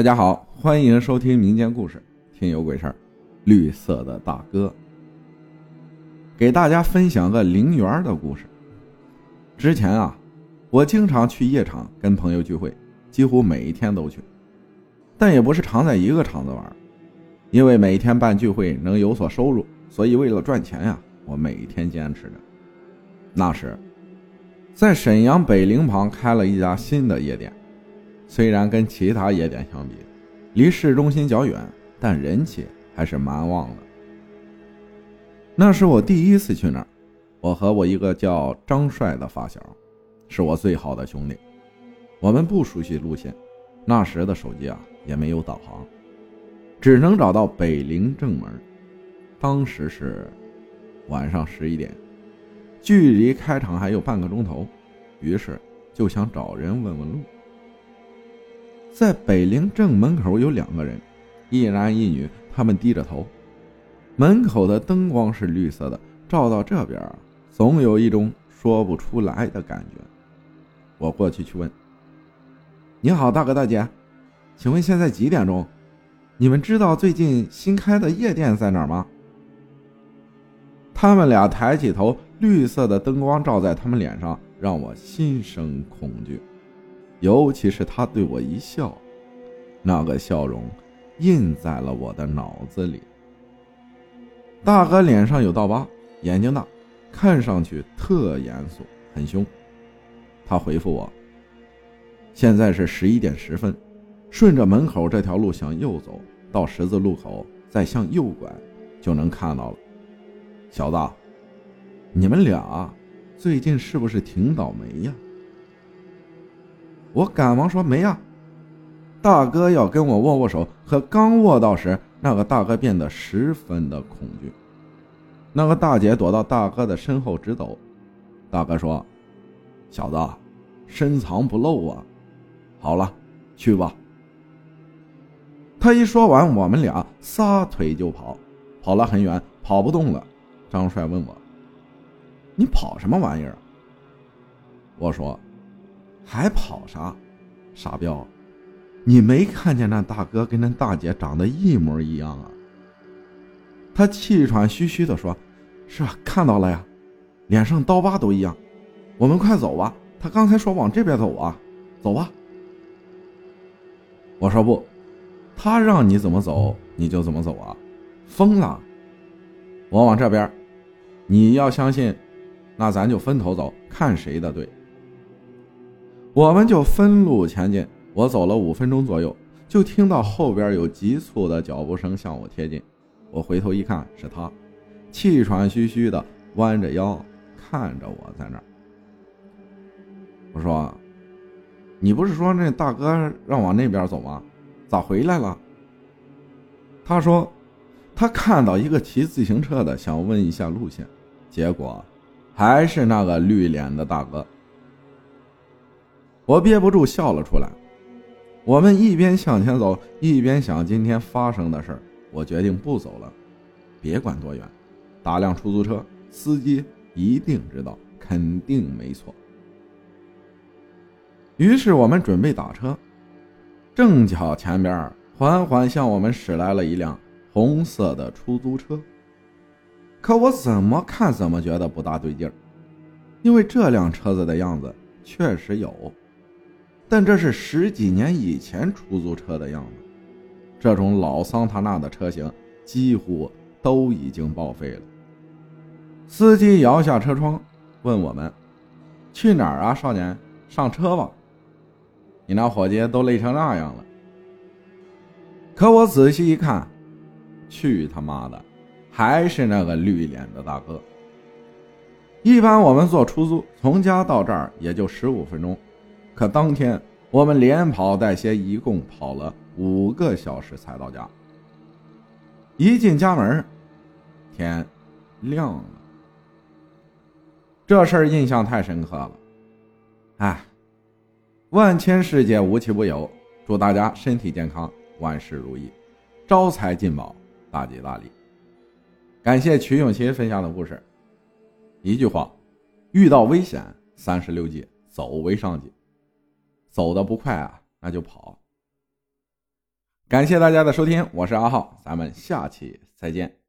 大家好，欢迎收听民间故事《听有鬼事儿》。绿色的大哥，给大家分享个陵园的故事。之前啊，我经常去夜场跟朋友聚会，几乎每一天都去，但也不是常在一个场子玩，因为每天办聚会能有所收入，所以为了赚钱呀，我每天坚持着。那时，在沈阳北陵旁开了一家新的夜店。虽然跟其他野点相比，离市中心较远，但人气还是蛮旺的。那是我第一次去那儿，我和我一个叫张帅的发小，是我最好的兄弟。我们不熟悉路线，那时的手机啊也没有导航，只能找到北陵正门。当时是晚上十一点，距离开场还有半个钟头，于是就想找人问问路。在北陵正门口有两个人，一男一女，他们低着头。门口的灯光是绿色的，照到这边，总有一种说不出来的感觉。我过去去问：“你好，大哥大姐，请问现在几点钟？你们知道最近新开的夜店在哪儿吗？”他们俩抬起头，绿色的灯光照在他们脸上，让我心生恐惧。尤其是他对我一笑，那个笑容印在了我的脑子里。大哥脸上有道疤，眼睛大，看上去特严肃，很凶。他回复我：“现在是十一点十分，顺着门口这条路向右走，到十字路口再向右拐，就能看到了。”小子，你们俩最近是不是挺倒霉呀？我赶忙说：“没呀。”大哥要跟我握握手，可刚握到时，那个大哥变得十分的恐惧。那个大姐躲到大哥的身后直抖。大哥说：“小子，深藏不露啊！好了，去吧。”他一说完，我们俩撒腿就跑，跑了很远，跑不动了。张帅问我：“你跑什么玩意儿？”我说。还跑啥？傻彪，你没看见那大哥跟那大姐长得一模一样啊？他气喘吁吁地说：“是啊，看到了呀，脸上刀疤都一样。我们快走吧，他刚才说往这边走啊，走吧。”我说不，他让你怎么走你就怎么走啊，疯了！我往这边，你要相信，那咱就分头走，看谁的对。我们就分路前进。我走了五分钟左右，就听到后边有急促的脚步声向我贴近。我回头一看，是他，气喘吁吁的弯着腰看着我在那儿。我说：“你不是说那大哥让往那边走吗？咋回来了？”他说：“他看到一个骑自行车的，想问一下路线，结果还是那个绿脸的大哥。”我憋不住笑了出来。我们一边向前走，一边想今天发生的事儿。我决定不走了，别管多远，打辆出租车，司机一定知道，肯定没错。于是我们准备打车，正巧前边缓缓向我们驶来了一辆红色的出租车。可我怎么看怎么觉得不大对劲儿，因为这辆车子的样子确实有。但这是十几年以前出租车的样子，这种老桑塔纳的车型几乎都已经报废了。司机摇下车窗，问我们：“去哪儿啊，少年？上车吧。你那伙计都累成那样了。”可我仔细一看，去他妈的，还是那个绿脸的大哥。一般我们坐出租，从家到这儿也就十五分钟。可当天我们连跑带歇，一共跑了五个小时才到家。一进家门，天亮了。这事儿印象太深刻了。哎，万千世界无奇不有，祝大家身体健康，万事如意，招财进宝，大吉大利。感谢曲永琴分享的故事。一句话，遇到危险，三十六计，走为上计。走的不快啊，那就跑。感谢大家的收听，我是阿浩，咱们下期再见。